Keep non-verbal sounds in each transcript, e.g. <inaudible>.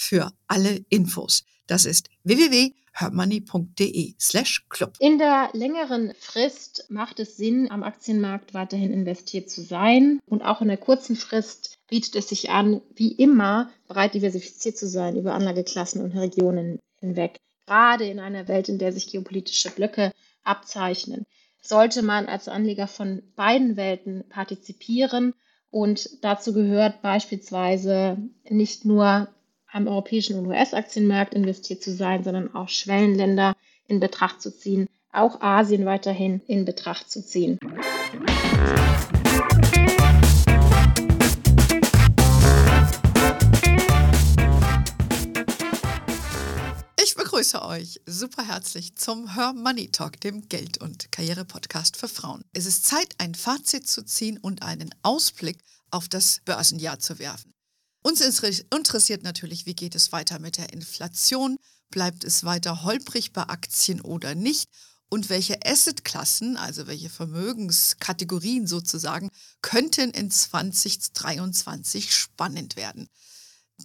für alle Infos. Das ist www.hermoney.de slash club. In der längeren Frist macht es Sinn, am Aktienmarkt weiterhin investiert zu sein. Und auch in der kurzen Frist bietet es sich an, wie immer breit diversifiziert zu sein über Anlageklassen und Regionen hinweg. Gerade in einer Welt, in der sich geopolitische Blöcke abzeichnen, sollte man als Anleger von beiden Welten partizipieren. Und dazu gehört beispielsweise nicht nur am europäischen und US-Aktienmarkt investiert zu sein, sondern auch Schwellenländer in Betracht zu ziehen, auch Asien weiterhin in Betracht zu ziehen. Ich begrüße euch super herzlich zum Her Money Talk, dem Geld- und Karriere-Podcast für Frauen. Es ist Zeit, ein Fazit zu ziehen und einen Ausblick auf das Börsenjahr zu werfen. Uns interessiert natürlich, wie geht es weiter mit der Inflation? Bleibt es weiter holprig bei Aktien oder nicht? Und welche Assetklassen, also welche Vermögenskategorien sozusagen, könnten in 2023 spannend werden?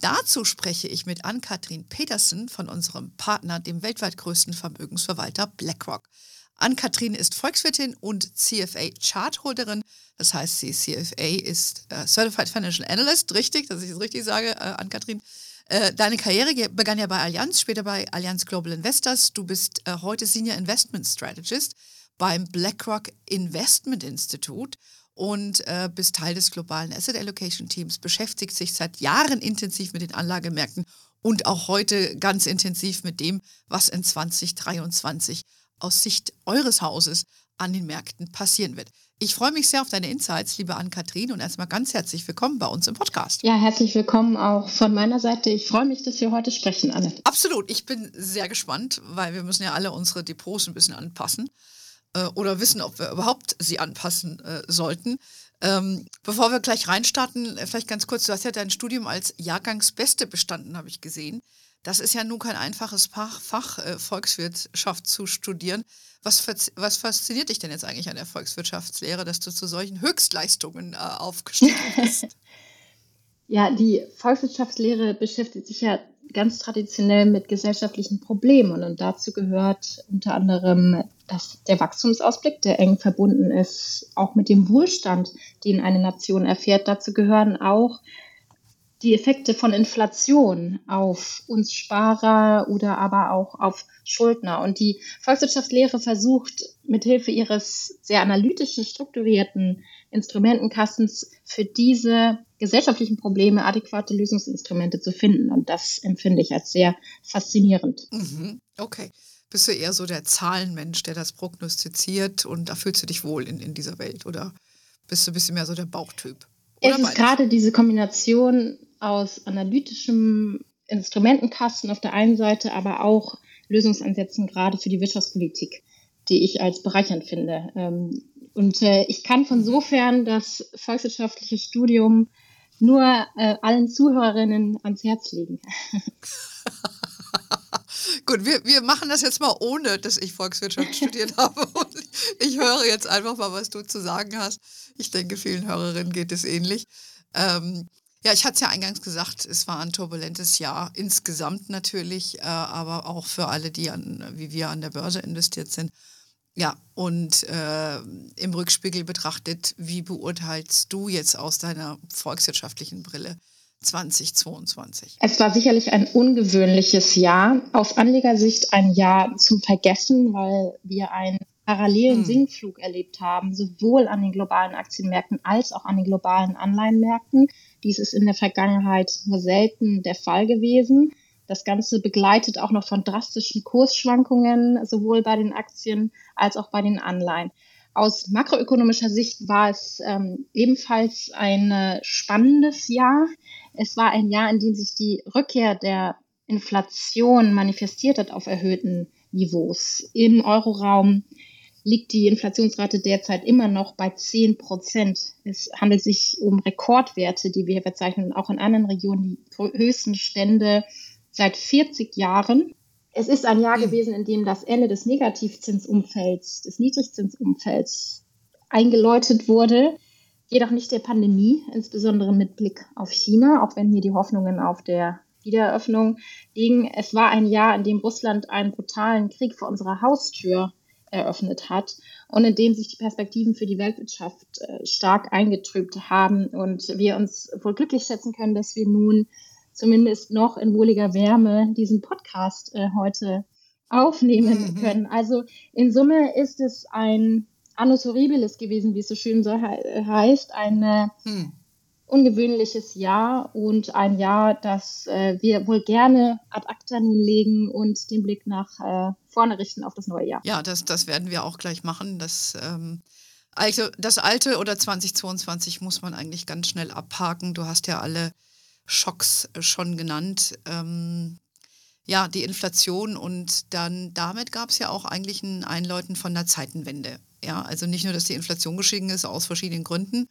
Dazu spreche ich mit Ann-Kathrin Petersen von unserem Partner, dem weltweit größten Vermögensverwalter BlackRock. Ann-Kathrin ist Volkswirtin und CFA Chartholderin. Das heißt, sie CFA ist äh, Certified Financial Analyst, richtig, dass ich es richtig sage, äh, Ann-Kathrin. Äh, deine Karriere begann ja bei Allianz, später bei Allianz Global Investors. Du bist äh, heute Senior Investment Strategist beim BlackRock Investment Institute und äh, bist Teil des globalen Asset Allocation Teams, beschäftigt sich seit Jahren intensiv mit den Anlagemärkten und auch heute ganz intensiv mit dem, was in 2023 aus Sicht eures Hauses an den Märkten passieren wird. Ich freue mich sehr auf deine Insights, liebe Ann-Kathrin, und erstmal ganz herzlich willkommen bei uns im Podcast. Ja, herzlich willkommen auch von meiner Seite. Ich freue mich, dass wir heute sprechen, Anne. Absolut. Ich bin sehr gespannt, weil wir müssen ja alle unsere Depots ein bisschen anpassen äh, oder wissen, ob wir überhaupt sie anpassen äh, sollten. Ähm, bevor wir gleich reinstarten, äh, vielleicht ganz kurz, du hast ja dein Studium als Jahrgangsbeste bestanden, habe ich gesehen. Das ist ja nun kein einfaches Fach, Fach äh, Volkswirtschaft zu studieren. Was, was, fasziniert dich denn jetzt eigentlich an der Volkswirtschaftslehre, dass du zu solchen Höchstleistungen äh, aufgestiegen <laughs> bist? ja, die Volkswirtschaftslehre beschäftigt sich ja ganz traditionell mit gesellschaftlichen Problemen und dazu gehört unter anderem das, der Wachstumsausblick, der eng verbunden ist, auch mit dem Wohlstand, den eine Nation erfährt. Dazu gehören auch die Effekte von Inflation auf uns Sparer oder aber auch auf Schuldner. Und die Volkswirtschaftslehre versucht mithilfe ihres sehr analytischen, strukturierten Instrumentenkastens für diese gesellschaftlichen Probleme adäquate Lösungsinstrumente zu finden. Und das empfinde ich als sehr faszinierend. Mhm. Okay. Bist du eher so der Zahlenmensch, der das prognostiziert und da fühlst du dich wohl in, in dieser Welt? Oder bist du ein bisschen mehr so der Bauchtyp? Oder es ist gerade diese Kombination aus analytischem Instrumentenkasten auf der einen Seite, aber auch Lösungsansätzen gerade für die Wirtschaftspolitik, die ich als bereichernd finde. Ähm, und äh, ich kann von sofern das volkswirtschaftliche Studium nur äh, allen Zuhörerinnen ans Herz legen. <laughs> Gut, wir, wir machen das jetzt mal ohne, dass ich Volkswirtschaft <laughs> studiert habe. Und ich höre jetzt einfach mal, was du zu sagen hast. Ich denke, vielen Hörerinnen geht es ähnlich. Ähm, ja, ich hatte es ja eingangs gesagt, es war ein turbulentes Jahr, insgesamt natürlich, äh, aber auch für alle, die an, wie wir an der Börse investiert sind. Ja, und äh, im Rückspiegel betrachtet, wie beurteilst du jetzt aus deiner volkswirtschaftlichen Brille 2022? Es war sicherlich ein ungewöhnliches Jahr. Aus Anlegersicht ein Jahr zum Vergessen, weil wir einen parallelen hm. Sinkflug erlebt haben, sowohl an den globalen Aktienmärkten als auch an den globalen Anleihenmärkten. Dies ist in der Vergangenheit nur selten der Fall gewesen. Das Ganze begleitet auch noch von drastischen Kursschwankungen, sowohl bei den Aktien als auch bei den Anleihen. Aus makroökonomischer Sicht war es ähm, ebenfalls ein äh, spannendes Jahr. Es war ein Jahr, in dem sich die Rückkehr der Inflation manifestiert hat auf erhöhten Niveaus. Im Euroraum liegt die Inflationsrate derzeit immer noch bei 10 Prozent. Es handelt sich um Rekordwerte, die wir hier verzeichnen, auch in anderen Regionen die höchsten Stände seit 40 Jahren. Es ist ein Jahr gewesen, in dem das Ende des Negativzinsumfelds, des Niedrigzinsumfelds eingeläutet wurde, jedoch nicht der Pandemie, insbesondere mit Blick auf China, auch wenn hier die Hoffnungen auf der Wiedereröffnung liegen. Es war ein Jahr, in dem Russland einen brutalen Krieg vor unserer Haustür eröffnet hat und in dem sich die Perspektiven für die Weltwirtschaft äh, stark eingetrübt haben und wir uns wohl glücklich schätzen können, dass wir nun zumindest noch in wohliger Wärme diesen Podcast äh, heute aufnehmen mhm. können. Also in Summe ist es ein Annus Horribilis gewesen, wie es so schön so he heißt, eine mhm ungewöhnliches Jahr und ein Jahr, das äh, wir wohl gerne ad acta nun legen und den Blick nach äh, vorne richten auf das neue Jahr. Ja, das, das werden wir auch gleich machen. Das, ähm, also das alte oder 2022 muss man eigentlich ganz schnell abhaken. Du hast ja alle Schocks schon genannt. Ähm, ja, die Inflation und dann damit gab es ja auch eigentlich ein Einläuten von der Zeitenwende. Ja, also nicht nur, dass die Inflation geschehen ist aus verschiedenen Gründen,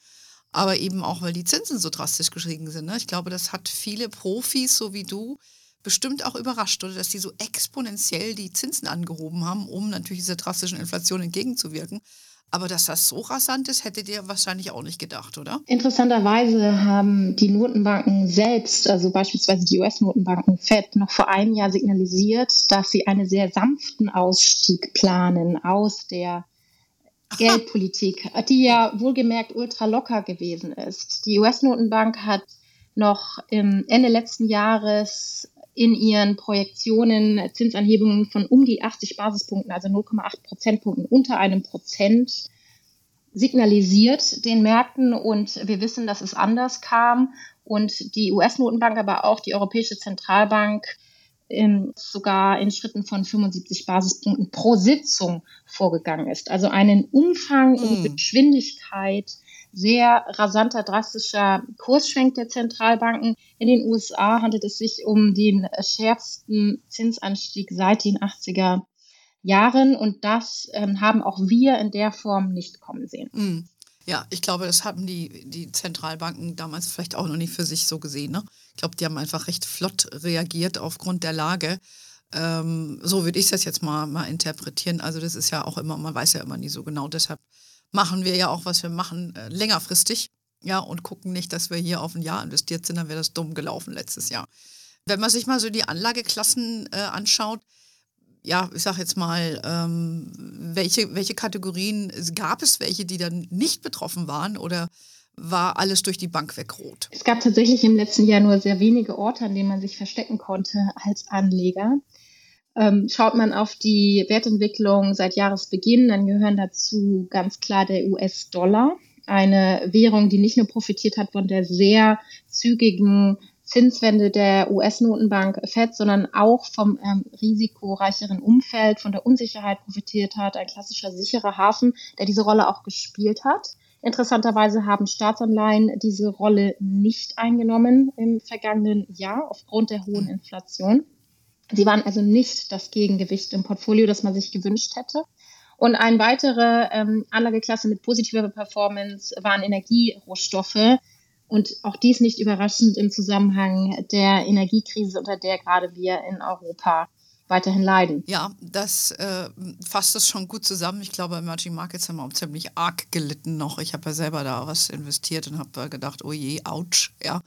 aber eben auch, weil die Zinsen so drastisch gestiegen sind. Ne? Ich glaube, das hat viele Profis, so wie du, bestimmt auch überrascht, oder dass die so exponentiell die Zinsen angehoben haben, um natürlich dieser drastischen Inflation entgegenzuwirken. Aber dass das so rasant ist, hättet ihr wahrscheinlich auch nicht gedacht, oder? Interessanterweise haben die Notenbanken selbst, also beispielsweise die US-Notenbanken Fed, noch vor einem Jahr signalisiert, dass sie einen sehr sanften Ausstieg planen aus der Geldpolitik, die ja wohlgemerkt ultra locker gewesen ist. Die US-Notenbank hat noch Ende letzten Jahres in ihren Projektionen Zinsanhebungen von um die 80 Basispunkten, also 0,8 Prozentpunkten unter einem Prozent signalisiert den Märkten und wir wissen, dass es anders kam und die US-Notenbank, aber auch die Europäische Zentralbank in, sogar in Schritten von 75 Basispunkten pro Sitzung vorgegangen ist. Also einen Umfang und mm. Geschwindigkeit sehr rasanter, drastischer Kursschwenk der Zentralbanken. In den USA handelt es sich um den schärfsten Zinsanstieg seit den 80er Jahren und das ähm, haben auch wir in der Form nicht kommen sehen. Mm. Ja, ich glaube, das haben die, die Zentralbanken damals vielleicht auch noch nicht für sich so gesehen. Ne? Ich glaube, die haben einfach recht flott reagiert aufgrund der Lage. Ähm, so würde ich das jetzt mal, mal interpretieren. Also das ist ja auch immer, man weiß ja immer nie so genau. Deshalb machen wir ja auch, was wir machen, äh, längerfristig. Ja, und gucken nicht, dass wir hier auf ein Jahr investiert sind, dann wäre das dumm gelaufen letztes Jahr. Wenn man sich mal so die Anlageklassen äh, anschaut, ja, ich sage jetzt mal, ähm, welche, welche Kategorien gab es welche, die dann nicht betroffen waren oder war alles durch die Bank weg rot? Es gab tatsächlich im letzten Jahr nur sehr wenige Orte, an denen man sich verstecken konnte als Anleger. Ähm, schaut man auf die Wertentwicklung seit Jahresbeginn, dann gehören dazu ganz klar der US-Dollar, eine Währung, die nicht nur profitiert hat von der sehr zügigen Zinswende der US-Notenbank FED, sondern auch vom ähm, risikoreicheren Umfeld, von der Unsicherheit profitiert hat. Ein klassischer sicherer Hafen, der diese Rolle auch gespielt hat. Interessanterweise haben Staatsanleihen diese Rolle nicht eingenommen im vergangenen Jahr aufgrund der hohen Inflation. Sie waren also nicht das Gegengewicht im Portfolio, das man sich gewünscht hätte. Und eine weitere ähm, Anlageklasse mit positiver Performance waren Energierohstoffe, und auch dies nicht überraschend im Zusammenhang der Energiekrise, unter der gerade wir in Europa weiterhin leiden. Ja, das äh, fasst das schon gut zusammen. Ich glaube, Emerging Markets haben auch ziemlich arg gelitten noch. Ich habe ja selber da was investiert und habe gedacht, oh je, ouch, ja.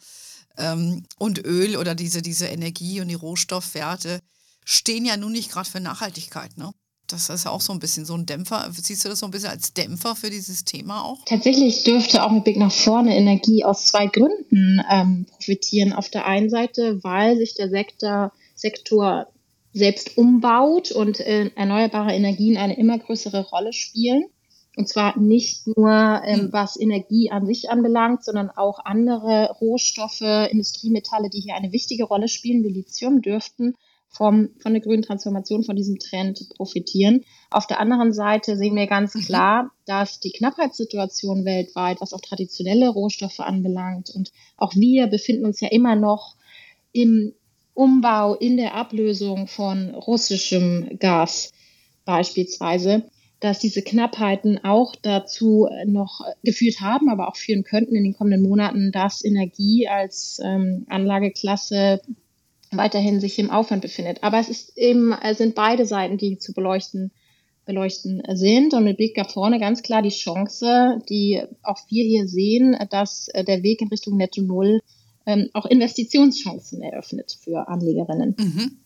Ähm, und Öl oder diese, diese Energie und die Rohstoffwerte stehen ja nun nicht gerade für Nachhaltigkeit, ne? das ist auch so ein bisschen so ein Dämpfer. Siehst du das so ein bisschen als Dämpfer für dieses Thema auch? Tatsächlich dürfte auch mit Blick nach vorne Energie aus zwei Gründen ähm, profitieren. Auf der einen Seite, weil sich der Sektor, Sektor selbst umbaut und äh, erneuerbare Energien eine immer größere Rolle spielen. Und zwar nicht nur ähm, hm. was Energie an sich anbelangt, sondern auch andere Rohstoffe, Industriemetalle, die hier eine wichtige Rolle spielen, wie Lithium, dürften vom, von der grünen Transformation, von diesem Trend profitieren. Auf der anderen Seite sehen wir ganz mhm. klar, dass die Knappheitssituation weltweit, was auch traditionelle Rohstoffe anbelangt, und auch wir befinden uns ja immer noch im Umbau, in der Ablösung von russischem Gas beispielsweise, dass diese Knappheiten auch dazu noch geführt haben, aber auch führen könnten in den kommenden Monaten, dass Energie als ähm, Anlageklasse weiterhin sich im Aufwand befindet. Aber es ist eben, es sind beide Seiten, die zu beleuchten, beleuchten sind. Und mit Blick nach vorne ganz klar die Chance, die auch wir hier sehen, dass äh, der Weg in Richtung Netto Null ähm, auch Investitionschancen eröffnet für Anlegerinnen. Mhm.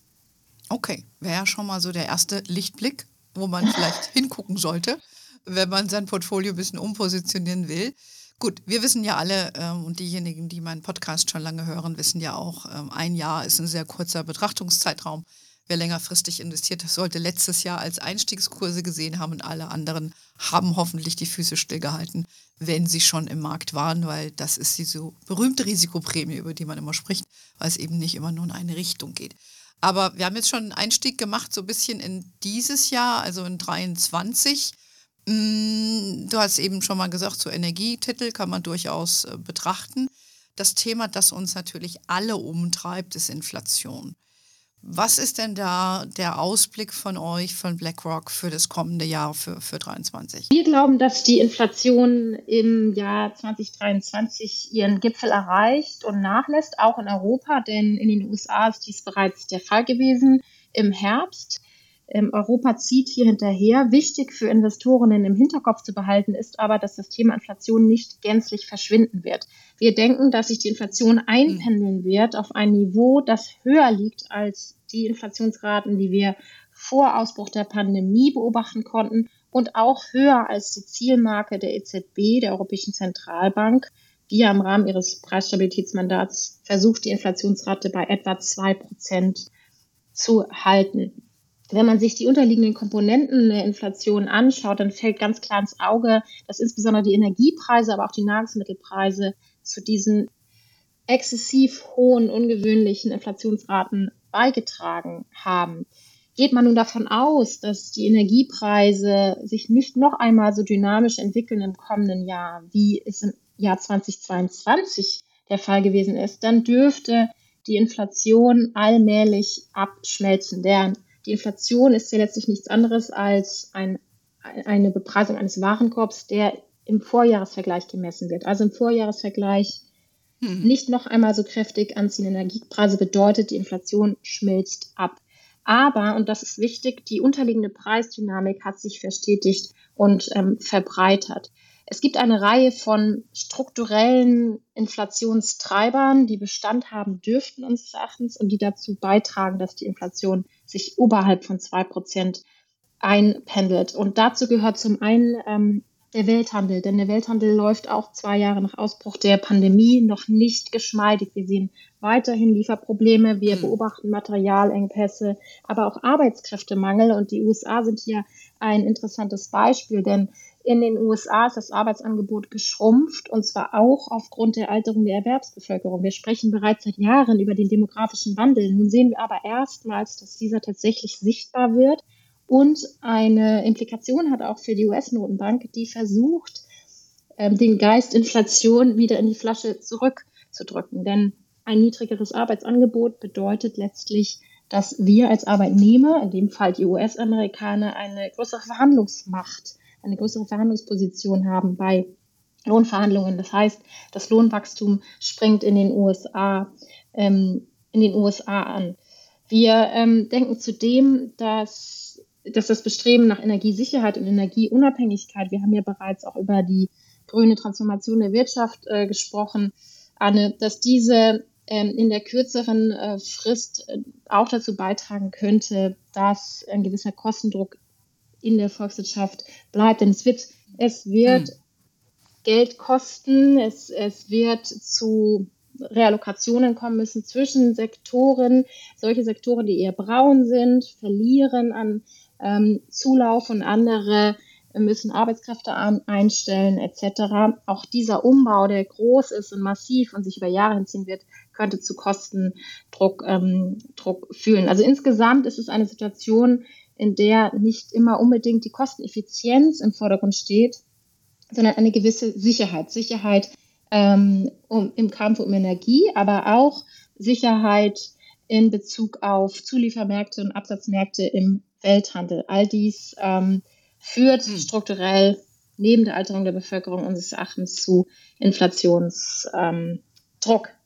Okay, wäre ja schon mal so der erste Lichtblick, wo man <laughs> vielleicht hingucken sollte, wenn man sein Portfolio ein bisschen umpositionieren will. Gut, wir wissen ja alle ähm, und diejenigen, die meinen Podcast schon lange hören, wissen ja auch, ähm, ein Jahr ist ein sehr kurzer Betrachtungszeitraum. Wer längerfristig investiert, sollte letztes Jahr als Einstiegskurse gesehen haben und alle anderen haben hoffentlich die Füße stillgehalten, wenn sie schon im Markt waren, weil das ist die so berühmte Risikoprämie, über die man immer spricht, weil es eben nicht immer nur in eine Richtung geht. Aber wir haben jetzt schon einen Einstieg gemacht, so ein bisschen in dieses Jahr, also in 23. Mm, du hast eben schon mal gesagt, so Energietitel kann man durchaus äh, betrachten. Das Thema, das uns natürlich alle umtreibt, ist Inflation. Was ist denn da der Ausblick von euch, von BlackRock für das kommende Jahr, für, für 2023? Wir glauben, dass die Inflation im Jahr 2023 ihren Gipfel erreicht und nachlässt, auch in Europa, denn in den USA ist dies bereits der Fall gewesen im Herbst. Ähm, Europa zieht hier hinterher. Wichtig für Investorinnen im Hinterkopf zu behalten ist aber, dass das Thema Inflation nicht gänzlich verschwinden wird. Wir denken, dass sich die Inflation einpendeln wird auf ein Niveau, das höher liegt als die Inflationsraten, die wir vor Ausbruch der Pandemie beobachten konnten und auch höher als die Zielmarke der EZB, der Europäischen Zentralbank, die ja im Rahmen ihres Preisstabilitätsmandats versucht, die Inflationsrate bei etwa zwei Prozent zu halten. Wenn man sich die unterliegenden Komponenten der Inflation anschaut, dann fällt ganz klar ins Auge, dass insbesondere die Energiepreise, aber auch die Nahrungsmittelpreise zu diesen exzessiv hohen, ungewöhnlichen Inflationsraten beigetragen haben. Geht man nun davon aus, dass die Energiepreise sich nicht noch einmal so dynamisch entwickeln im kommenden Jahr, wie es im Jahr 2022 der Fall gewesen ist, dann dürfte die Inflation allmählich abschmelzen. Deren die Inflation ist ja letztlich nichts anderes als ein, eine Bepreisung eines Warenkorbs, der im Vorjahresvergleich gemessen wird. Also im Vorjahresvergleich hm. nicht noch einmal so kräftig anziehende Energiepreise bedeutet, die Inflation schmilzt ab. Aber, und das ist wichtig, die unterliegende Preisdynamik hat sich verstetigt und ähm, verbreitert. Es gibt eine Reihe von strukturellen Inflationstreibern, die Bestand haben dürften unseres Erachtens und die dazu beitragen, dass die Inflation sich oberhalb von zwei Prozent einpendelt. Und dazu gehört zum einen ähm, der Welthandel, denn der Welthandel läuft auch zwei Jahre nach Ausbruch der Pandemie noch nicht geschmeidig. Wir sehen weiterhin Lieferprobleme, wir hm. beobachten Materialengpässe, aber auch Arbeitskräftemangel und die USA sind hier ein interessantes Beispiel, denn in den USA ist das Arbeitsangebot geschrumpft und zwar auch aufgrund der Alterung der Erwerbsbevölkerung. Wir sprechen bereits seit Jahren über den demografischen Wandel. Nun sehen wir aber erstmals, dass dieser tatsächlich sichtbar wird und eine Implikation hat auch für die US-Notenbank, die versucht, ähm, den Geist Inflation wieder in die Flasche zurückzudrücken. Denn ein niedrigeres Arbeitsangebot bedeutet letztlich, dass wir als Arbeitnehmer, in dem Fall die US-Amerikaner, eine größere Verhandlungsmacht eine größere Verhandlungsposition haben bei Lohnverhandlungen. Das heißt, das Lohnwachstum springt in den USA, ähm, in den USA an. Wir ähm, denken zudem, dass, dass das Bestreben nach Energiesicherheit und Energieunabhängigkeit, wir haben ja bereits auch über die grüne Transformation der Wirtschaft äh, gesprochen, Anne, dass diese ähm, in der kürzeren äh, Frist äh, auch dazu beitragen könnte, dass ein gewisser Kostendruck in der Volkswirtschaft bleibt. Denn es wird, es wird hm. Geld kosten, es, es wird zu Reallokationen kommen müssen zwischen Sektoren. Solche Sektoren, die eher braun sind, verlieren an ähm, Zulauf und andere müssen Arbeitskräfte einstellen etc. Auch dieser Umbau, der groß ist und massiv und sich über Jahre hinziehen wird, könnte zu Kostendruck ähm, Druck führen. Also insgesamt ist es eine Situation, in der nicht immer unbedingt die Kosteneffizienz im Vordergrund steht, sondern eine gewisse Sicherheit. Sicherheit ähm, um, im Kampf um Energie, aber auch Sicherheit in Bezug auf Zuliefermärkte und Absatzmärkte im Welthandel. All dies ähm, führt hm. strukturell neben der Alterung der Bevölkerung unseres Erachtens zu Inflationsdruck. Ähm,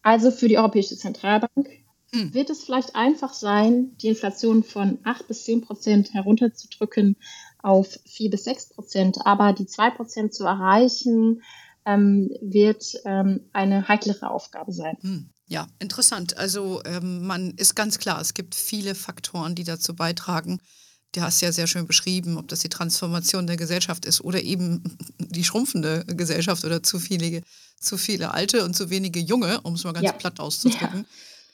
also für die Europäische Zentralbank hm. wird es vielleicht einfach sein, die Inflation von 8 bis 10 Prozent herunterzudrücken auf 4 bis 6 Prozent. Aber die 2 Prozent zu erreichen, ähm, wird ähm, eine heiklere Aufgabe sein. Hm. Ja, interessant. Also ähm, man ist ganz klar, es gibt viele Faktoren, die dazu beitragen. Du hast ja sehr schön beschrieben, ob das die Transformation der Gesellschaft ist oder eben <laughs> die schrumpfende Gesellschaft oder zu viele, zu viele alte und zu wenige junge, um es mal ganz ja. platt auszudrücken. Ja,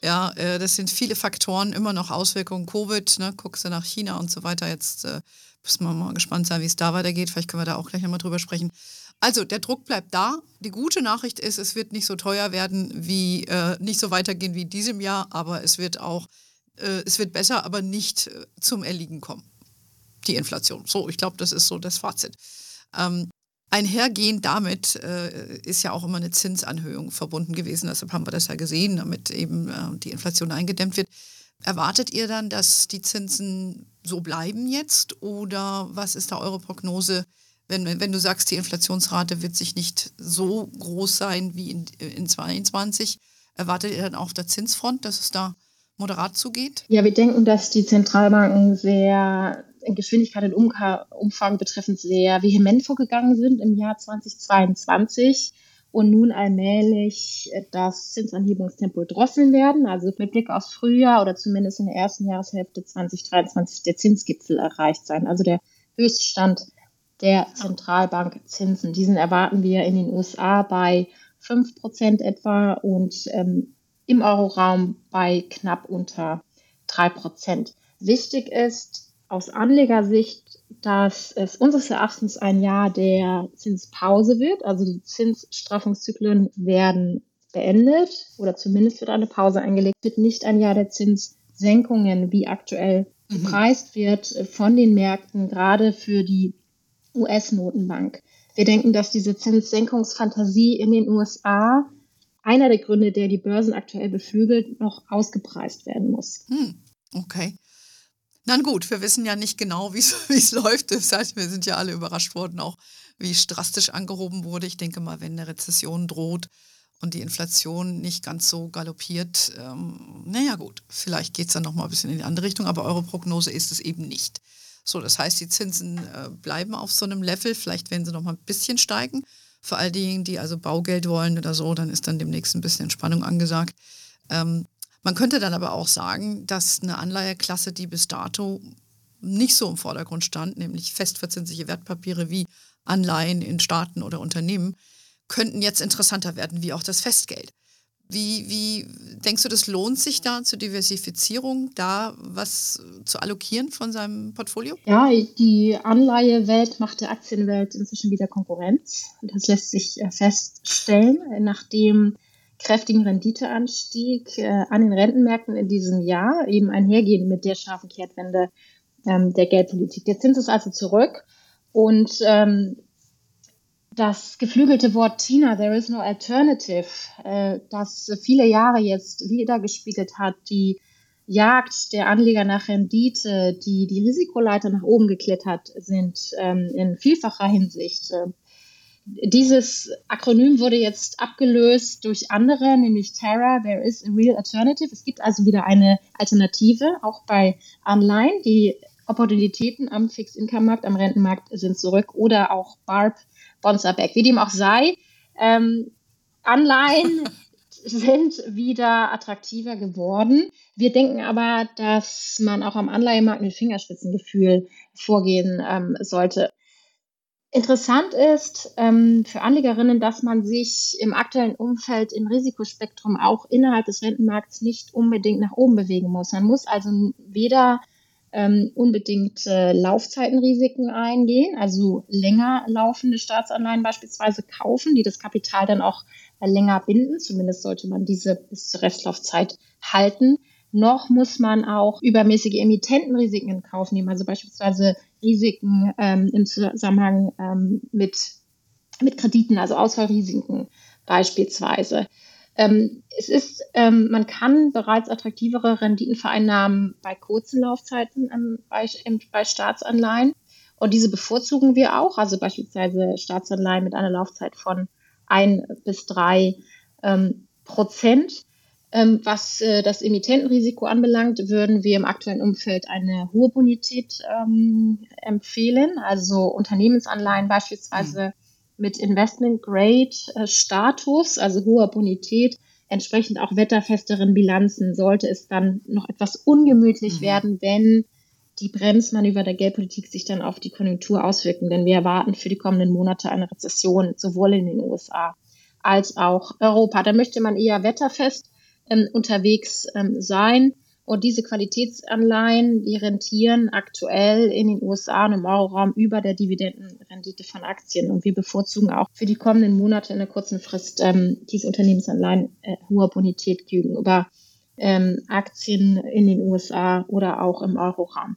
ja äh, das sind viele Faktoren, immer noch Auswirkungen. Covid, ne, guckst du nach China und so weiter. Jetzt äh, müssen wir mal gespannt sein, wie es da weitergeht. Vielleicht können wir da auch gleich nochmal drüber sprechen. Also der Druck bleibt da. Die gute Nachricht ist, es wird nicht so teuer werden wie, äh, nicht so weitergehen wie in diesem Jahr, aber es wird auch, äh, es wird besser, aber nicht äh, zum Erliegen kommen. Die Inflation. So, ich glaube, das ist so das Fazit. Ähm, einhergehend damit äh, ist ja auch immer eine Zinsanhöhung verbunden gewesen. Deshalb haben wir das ja gesehen, damit eben äh, die Inflation eingedämmt wird. Erwartet ihr dann, dass die Zinsen so bleiben jetzt oder was ist da eure Prognose? wenn, wenn du sagst, die Inflationsrate wird sich nicht so groß sein wie in, in 22, erwartet ihr dann auch auf der Zinsfront, dass es da moderat zugeht? Ja, wir denken, dass die Zentralbanken sehr in Geschwindigkeit und Umfang betreffend sehr vehement vorgegangen sind im Jahr 2022 und nun allmählich das Zinsanhebungstempo drosseln werden. Also mit Blick aufs Frühjahr oder zumindest in der ersten Jahreshälfte 2023 der Zinsgipfel erreicht sein, also der Höchststand der Zentralbankzinsen. Diesen erwarten wir in den USA bei 5 Prozent etwa und ähm, im Euroraum bei knapp unter 3 Prozent. Wichtig ist aus Anlegersicht, dass es unseres Erachtens ein Jahr der Zinspause wird. Also die Zinsstraffungszyklen werden beendet oder zumindest wird eine Pause eingelegt. Wird nicht ein Jahr der Zinssenkungen, wie aktuell mhm. bepreist wird von den Märkten, gerade für die US-Notenbank. Wir denken, dass diese Zinssenkungsfantasie in den USA einer der Gründe, der die Börsen aktuell beflügelt, noch ausgepreist werden muss. Hm, okay. Na gut, wir wissen ja nicht genau, wie <laughs> es läuft. Das heißt, wir sind ja alle überrascht worden, auch wie drastisch angehoben wurde. Ich denke mal, wenn eine Rezession droht und die Inflation nicht ganz so galoppiert, ähm, naja gut, vielleicht geht es dann nochmal ein bisschen in die andere Richtung, aber eure Prognose ist es eben nicht. So, das heißt, die Zinsen äh, bleiben auf so einem Level, vielleicht werden sie noch mal ein bisschen steigen. Für all diejenigen, die also Baugeld wollen oder so, dann ist dann demnächst ein bisschen Entspannung angesagt. Ähm, man könnte dann aber auch sagen, dass eine Anleiheklasse, die bis dato nicht so im Vordergrund stand, nämlich festverzinsliche Wertpapiere wie Anleihen in Staaten oder Unternehmen, könnten jetzt interessanter werden, wie auch das Festgeld. Wie, wie denkst du, das lohnt sich da zur Diversifizierung, da was zu allokieren von seinem Portfolio? Ja, die Anleihewelt macht der Aktienwelt inzwischen wieder Konkurrenz. Das lässt sich äh, feststellen, nachdem kräftigen Renditeanstieg äh, an den Rentenmärkten in diesem Jahr eben einhergehend mit der scharfen Kehrtwende ähm, der Geldpolitik. Der Zins ist also zurück und ähm, das geflügelte Wort Tina, there is no alternative, äh, das viele Jahre jetzt wiedergespiegelt hat, die Jagd der Anleger nach Rendite, die die Risikoleiter nach oben geklettert sind, ähm, in vielfacher Hinsicht. Äh, dieses Akronym wurde jetzt abgelöst durch andere, nämlich Terra, there is a real alternative. Es gibt also wieder eine Alternative, auch bei Anleihen. Die Opportunitäten am Fixed-Income-Markt, am Rentenmarkt sind zurück oder auch BARP, Bonds are back. Wie dem auch sei, ähm, Anleihen <laughs> sind wieder attraktiver geworden. Wir denken aber, dass man auch am Anleihemarkt mit Fingerspitzengefühl vorgehen ähm, sollte. Interessant ist ähm, für Anlegerinnen, dass man sich im aktuellen Umfeld im Risikospektrum auch innerhalb des Rentenmarkts nicht unbedingt nach oben bewegen muss. Man muss also weder ähm, unbedingt äh, Laufzeitenrisiken eingehen, also länger laufende Staatsanleihen beispielsweise kaufen, die das Kapital dann auch länger binden. Zumindest sollte man diese bis zur Restlaufzeit halten. Noch muss man auch übermäßige Emittentenrisiken in Kauf nehmen, also beispielsweise Risiken ähm, im Zusammenhang ähm, mit, mit Krediten, also Ausfallrisiken beispielsweise. Ähm, es ist, ähm, man kann bereits attraktivere Renditen vereinnahmen bei kurzen Laufzeiten ähm, bei, bei Staatsanleihen. Und diese bevorzugen wir auch, also beispielsweise Staatsanleihen mit einer Laufzeit von ein bis drei ähm, Prozent. Ähm, was äh, das Emittentenrisiko anbelangt, würden wir im aktuellen Umfeld eine hohe Bonität ähm, empfehlen, also Unternehmensanleihen beispielsweise mhm mit Investment Grade Status, also hoher Bonität, entsprechend auch wetterfesteren Bilanzen, sollte es dann noch etwas ungemütlich mhm. werden, wenn die Bremsmanöver der Geldpolitik sich dann auf die Konjunktur auswirken. Denn wir erwarten für die kommenden Monate eine Rezession, sowohl in den USA als auch Europa. Da möchte man eher wetterfest ähm, unterwegs ähm, sein. Und diese Qualitätsanleihen, die rentieren aktuell in den USA und im Euroraum über der Dividendenrendite von Aktien. Und wir bevorzugen auch für die kommenden Monate in der kurzen Frist ähm, diese Unternehmensanleihen äh, hoher Bonität gegenüber ähm, Aktien in den USA oder auch im Euroraum.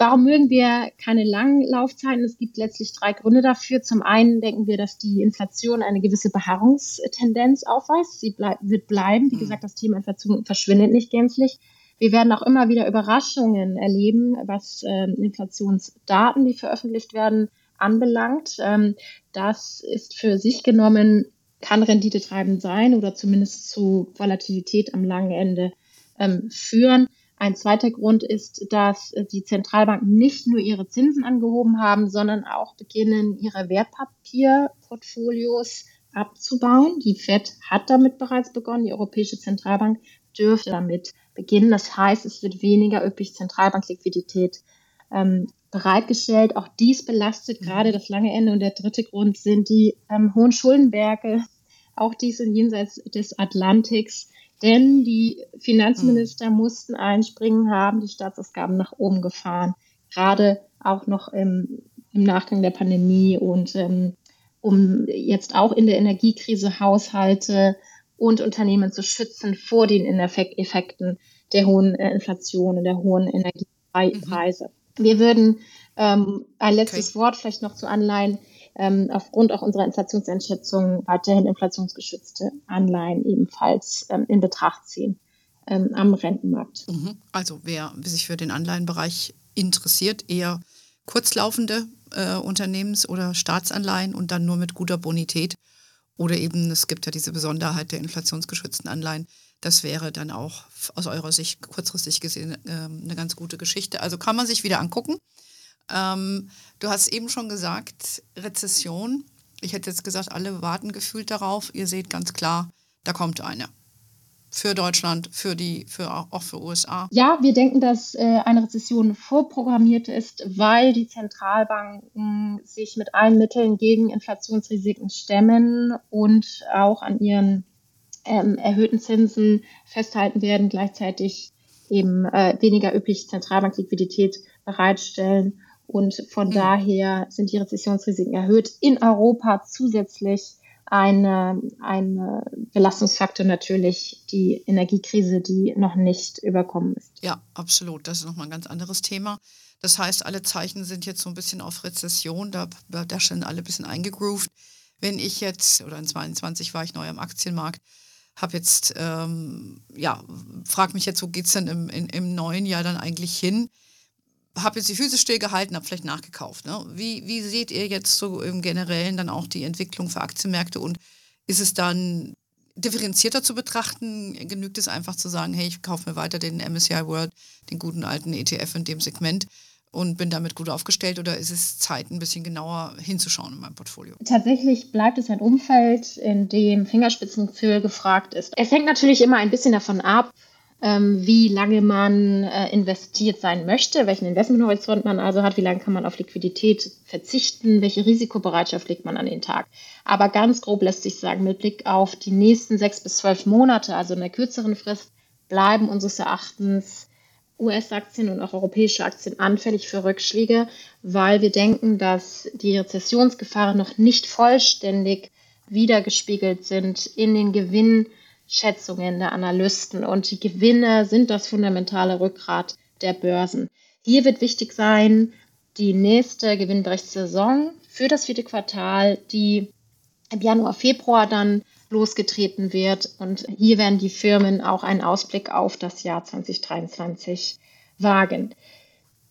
Warum mögen wir keine langen Laufzeiten? Es gibt letztlich drei Gründe dafür. Zum einen denken wir, dass die Inflation eine gewisse Beharrungstendenz aufweist. Sie bleib, wird bleiben. Wie hm. gesagt, das Thema Inflation verschwindet nicht gänzlich. Wir werden auch immer wieder Überraschungen erleben, was ähm, Inflationsdaten, die veröffentlicht werden, anbelangt. Ähm, das ist für sich genommen, kann renditetreibend sein oder zumindest zu Volatilität am langen Ende ähm, führen. Ein zweiter Grund ist, dass die Zentralbanken nicht nur ihre Zinsen angehoben haben, sondern auch beginnen, ihre Wertpapierportfolios abzubauen. Die Fed hat damit bereits begonnen. Die Europäische Zentralbank dürfte damit beginnen. Das heißt, es wird weniger üppig Zentralbankliquidität ähm, bereitgestellt. Auch dies belastet mhm. gerade das lange Ende. Und der dritte Grund sind die ähm, hohen Schuldenberge, auch dies und jenseits des Atlantiks. Denn die Finanzminister mhm. mussten einspringen, haben die Staatsausgaben nach oben gefahren, gerade auch noch im, im Nachgang der Pandemie und ähm, um jetzt auch in der Energiekrise Haushalte und Unternehmen zu schützen vor den Effekten der hohen äh, Inflation und der hohen Energiepreise. Mhm. Wir würden ähm, ein letztes okay. Wort vielleicht noch zu Anleihen ähm, aufgrund auch unserer Inflationseinschätzung weiterhin inflationsgeschützte Anleihen ebenfalls ähm, in Betracht ziehen ähm, am Rentenmarkt. Mhm. Also wer sich für den Anleihenbereich interessiert, eher kurzlaufende äh, Unternehmens- oder Staatsanleihen und dann nur mit guter Bonität oder eben, es gibt ja diese Besonderheit der inflationsgeschützten Anleihen. Das wäre dann auch aus eurer Sicht kurzfristig gesehen äh, eine ganz gute Geschichte. Also kann man sich wieder angucken. Ähm, du hast eben schon gesagt, Rezession. Ich hätte jetzt gesagt, alle warten gefühlt darauf. Ihr seht ganz klar, da kommt eine für Deutschland, für die, für auch für USA? Ja, wir denken, dass äh, eine Rezession vorprogrammiert ist, weil die Zentralbanken sich mit allen Mitteln gegen Inflationsrisiken stemmen und auch an ihren ähm, erhöhten Zinsen festhalten werden, gleichzeitig eben äh, weniger üppig Zentralbankliquidität bereitstellen. Und von mhm. daher sind die Rezessionsrisiken erhöht. In Europa zusätzlich eine, ein Belastungsfaktor natürlich die Energiekrise, die noch nicht überkommen ist. Ja, absolut. Das ist nochmal ein ganz anderes Thema. Das heißt, alle Zeichen sind jetzt so ein bisschen auf Rezession, da, da sind alle ein bisschen eingegroovt. Wenn ich jetzt, oder in 22 war ich neu am Aktienmarkt, habe jetzt, ähm, ja, frage mich jetzt, wo geht es denn im, in, im neuen Jahr dann eigentlich hin? Habe jetzt die Füße stillgehalten, habe vielleicht nachgekauft. Ne? Wie, wie seht ihr jetzt so im Generellen dann auch die Entwicklung für Aktienmärkte und ist es dann differenzierter zu betrachten? Genügt es einfach zu sagen, hey, ich kaufe mir weiter den MSCI World, den guten alten ETF in dem Segment und bin damit gut aufgestellt oder ist es Zeit, ein bisschen genauer hinzuschauen in meinem Portfolio? Tatsächlich bleibt es ein Umfeld, in dem Fingerspitzengefühl gefragt ist. Es hängt natürlich immer ein bisschen davon ab, wie lange man äh, investiert sein möchte, welchen Investmenthorizont man also hat, wie lange kann man auf Liquidität verzichten, welche Risikobereitschaft legt man an den Tag. Aber ganz grob lässt sich sagen, mit Blick auf die nächsten sechs bis zwölf Monate, also in der kürzeren Frist, bleiben unseres Erachtens US-Aktien und auch europäische Aktien anfällig für Rückschläge, weil wir denken, dass die Rezessionsgefahren noch nicht vollständig wiedergespiegelt sind in den Gewinnschätzungen der Analysten. Und die Gewinne sind das fundamentale Rückgrat der Börsen. Hier wird wichtig sein, die nächste Gewinnberichtssaison für das vierte Quartal, die im Januar, Februar dann losgetreten wird. Und hier werden die Firmen auch einen Ausblick auf das Jahr 2023 wagen.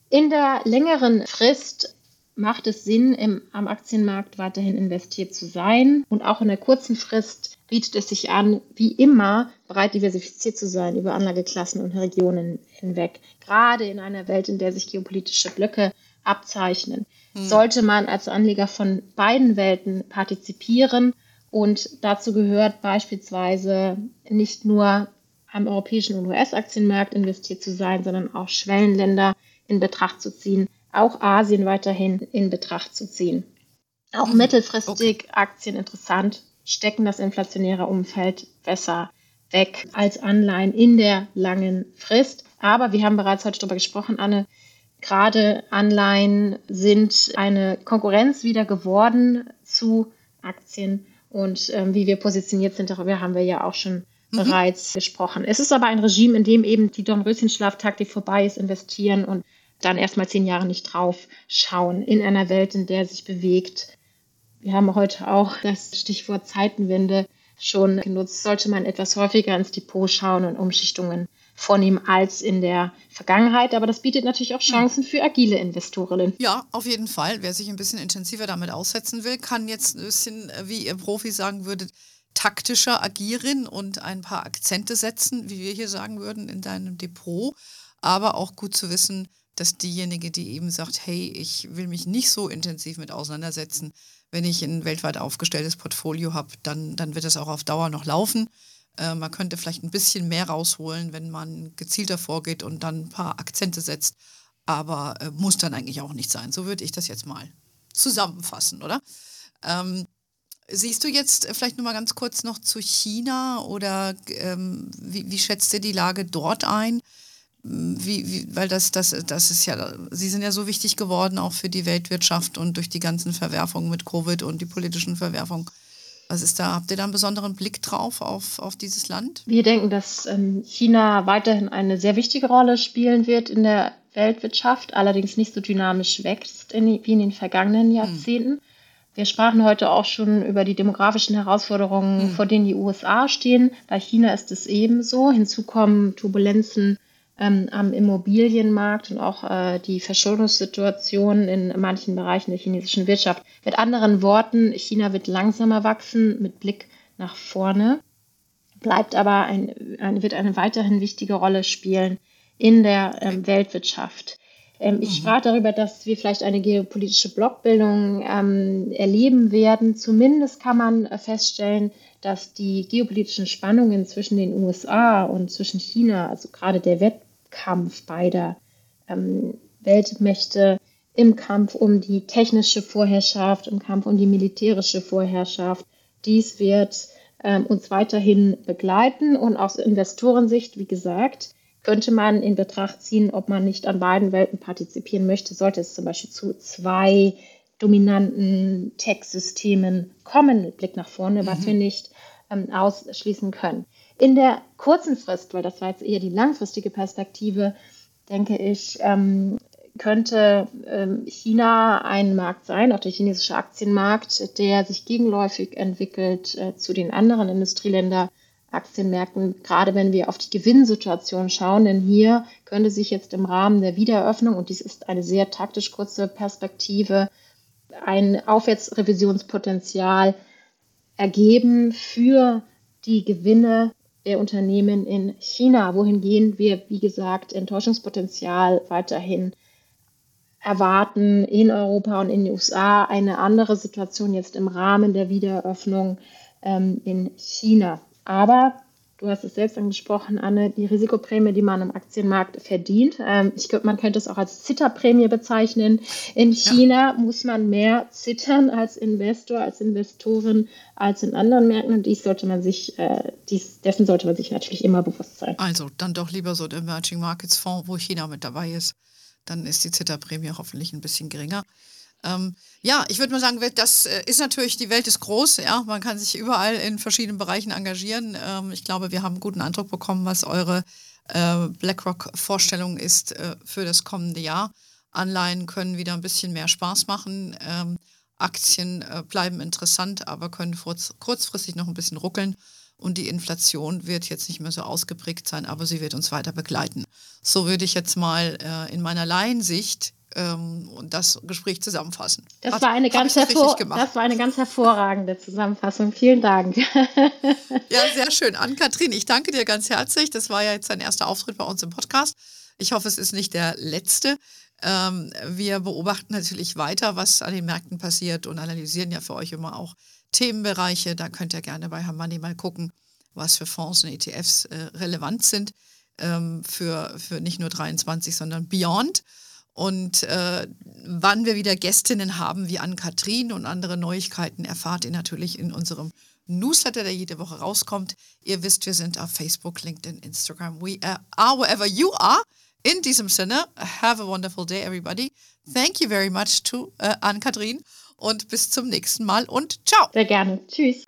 In der längeren Frist macht es Sinn, im, am Aktienmarkt weiterhin investiert zu sein. Und auch in der kurzen Frist bietet es sich an, wie immer breit diversifiziert zu sein über Anlageklassen und Regionen hinweg. Gerade in einer Welt, in der sich geopolitische Blöcke abzeichnen, hm. sollte man als Anleger von beiden Welten partizipieren. Und dazu gehört beispielsweise nicht nur am europäischen und US-Aktienmarkt investiert zu sein, sondern auch Schwellenländer in Betracht zu ziehen, auch Asien weiterhin in Betracht zu ziehen. Auch mhm. mittelfristig okay. Aktien interessant, stecken das inflationäre Umfeld besser weg als Anleihen in der langen Frist. Aber wir haben bereits heute darüber gesprochen, Anne, gerade Anleihen sind eine Konkurrenz wieder geworden zu Aktien. Und ähm, wie wir positioniert sind, darüber haben wir ja auch schon mhm. bereits gesprochen. Es ist aber ein Regime, in dem eben die Dornröschenschlaftaktik vorbei ist, investieren und dann erstmal zehn Jahre nicht drauf schauen in einer Welt, in der sich bewegt. Wir haben heute auch das Stichwort Zeitenwende schon genutzt. Sollte man etwas häufiger ins Depot schauen und Umschichtungen vornehmen als in der Vergangenheit. Aber das bietet natürlich auch Chancen für agile Investorinnen. Ja, auf jeden Fall. Wer sich ein bisschen intensiver damit aussetzen will, kann jetzt ein bisschen, wie ihr Profi sagen würdet, taktischer agieren und ein paar Akzente setzen, wie wir hier sagen würden, in deinem Depot. Aber auch gut zu wissen, dass diejenige, die eben sagt, hey, ich will mich nicht so intensiv mit auseinandersetzen, wenn ich ein weltweit aufgestelltes Portfolio habe, dann, dann wird es auch auf Dauer noch laufen. Äh, man könnte vielleicht ein bisschen mehr rausholen, wenn man gezielter vorgeht und dann ein paar Akzente setzt. Aber äh, muss dann eigentlich auch nicht sein. So würde ich das jetzt mal zusammenfassen, oder? Ähm, siehst du jetzt vielleicht nur mal ganz kurz noch zu China oder ähm, wie, wie schätzt ihr die Lage dort ein? Wie, wie, weil das, das, das ist ja, sie sind ja so wichtig geworden, auch für die Weltwirtschaft und durch die ganzen Verwerfungen mit Covid und die politischen Verwerfungen. Was ist da? Habt ihr da einen besonderen Blick drauf auf, auf dieses Land? Wir denken, dass ähm, China weiterhin eine sehr wichtige Rolle spielen wird in der Weltwirtschaft, allerdings nicht so dynamisch wächst in, wie in den vergangenen hm. Jahrzehnten. Hm. Wir sprachen heute auch schon über die demografischen Herausforderungen, hm. vor denen die USA stehen. Bei China ist es ebenso. Hinzu kommen Turbulenzen ähm, am Immobilienmarkt und auch äh, die Verschuldungssituation in manchen Bereichen der chinesischen Wirtschaft. Mit anderen Worten, China wird langsamer wachsen mit Blick nach vorne, bleibt aber ein, ein wird eine weiterhin wichtige Rolle spielen in der ähm, Weltwirtschaft. Ähm, ich mhm. sprach darüber, dass wir vielleicht eine geopolitische Blockbildung ähm, erleben werden. Zumindest kann man äh, feststellen, dass die geopolitischen Spannungen zwischen den USA und zwischen China, also gerade der Wettbewerb, Kampf beider ähm, Weltmächte im Kampf um die technische Vorherrschaft, im Kampf um die militärische Vorherrschaft. Dies wird ähm, uns weiterhin begleiten und aus Investorensicht, wie gesagt, könnte man in Betracht ziehen, ob man nicht an beiden Welten partizipieren möchte, sollte es zum Beispiel zu zwei dominanten Tech-Systemen kommen, mit Blick nach vorne, was mhm. wir nicht ähm, ausschließen können. In der kurzen Frist, weil das war jetzt eher die langfristige Perspektive, denke ich, ähm, könnte ähm, China ein Markt sein, auch der chinesische Aktienmarkt, der sich gegenläufig entwickelt äh, zu den anderen Industrieländern. Aktienmärkten, gerade wenn wir auf die Gewinnsituation schauen, denn hier könnte sich jetzt im Rahmen der Wiedereröffnung, und dies ist eine sehr taktisch kurze Perspektive, ein Aufwärtsrevisionspotenzial ergeben für die Gewinne der Unternehmen in China, wohingehend wir, wie gesagt, Enttäuschungspotenzial weiterhin erwarten in Europa und in den USA. Eine andere Situation jetzt im Rahmen der Wiedereröffnung ähm, in China. Aber Du hast es selbst angesprochen, Anne, die Risikoprämie, die man am Aktienmarkt verdient. Ähm, ich glaube, man könnte es auch als Zitterprämie bezeichnen. In China ja. muss man mehr zittern als Investor, als Investorin, als in anderen Märkten. Und dies sollte man sich, äh, dies, dessen sollte man sich natürlich immer bewusst sein. Also dann doch lieber so der Emerging Markets Fonds, wo China mit dabei ist. Dann ist die Zitterprämie hoffentlich ein bisschen geringer. Ähm, ja, ich würde mal sagen, das äh, ist natürlich, die Welt ist groß, ja, man kann sich überall in verschiedenen Bereichen engagieren. Ähm, ich glaube, wir haben einen guten Eindruck bekommen, was eure äh, BlackRock-Vorstellung ist äh, für das kommende Jahr. Anleihen können wieder ein bisschen mehr Spaß machen. Ähm, Aktien äh, bleiben interessant, aber können kurz, kurzfristig noch ein bisschen ruckeln. Und die Inflation wird jetzt nicht mehr so ausgeprägt sein, aber sie wird uns weiter begleiten. So würde ich jetzt mal äh, in meiner Laiensicht ähm, das Gespräch zusammenfassen. Das, Hat, war eine ganz das war eine ganz hervorragende Zusammenfassung. Vielen Dank. <laughs> ja, sehr schön. Ann-Kathrin, ich danke dir ganz herzlich. Das war ja jetzt dein erster Auftritt bei uns im Podcast. Ich hoffe, es ist nicht der letzte. Ähm, wir beobachten natürlich weiter, was an den Märkten passiert und analysieren ja für euch immer auch Themenbereiche. Da könnt ihr gerne bei Herrn Money mal gucken, was für Fonds und ETFs äh, relevant sind ähm, für, für nicht nur 23, sondern Beyond. Und äh, wann wir wieder Gästinnen haben wie Ann-Kathrin und andere Neuigkeiten, erfahrt ihr natürlich in unserem Newsletter, der jede Woche rauskommt. Ihr wisst, wir sind auf Facebook, LinkedIn, Instagram. We are wherever you are. In diesem Sinne, have a wonderful day, everybody. Thank you very much to uh, Ann-Kathrin und bis zum nächsten Mal und ciao. Sehr gerne. Tschüss.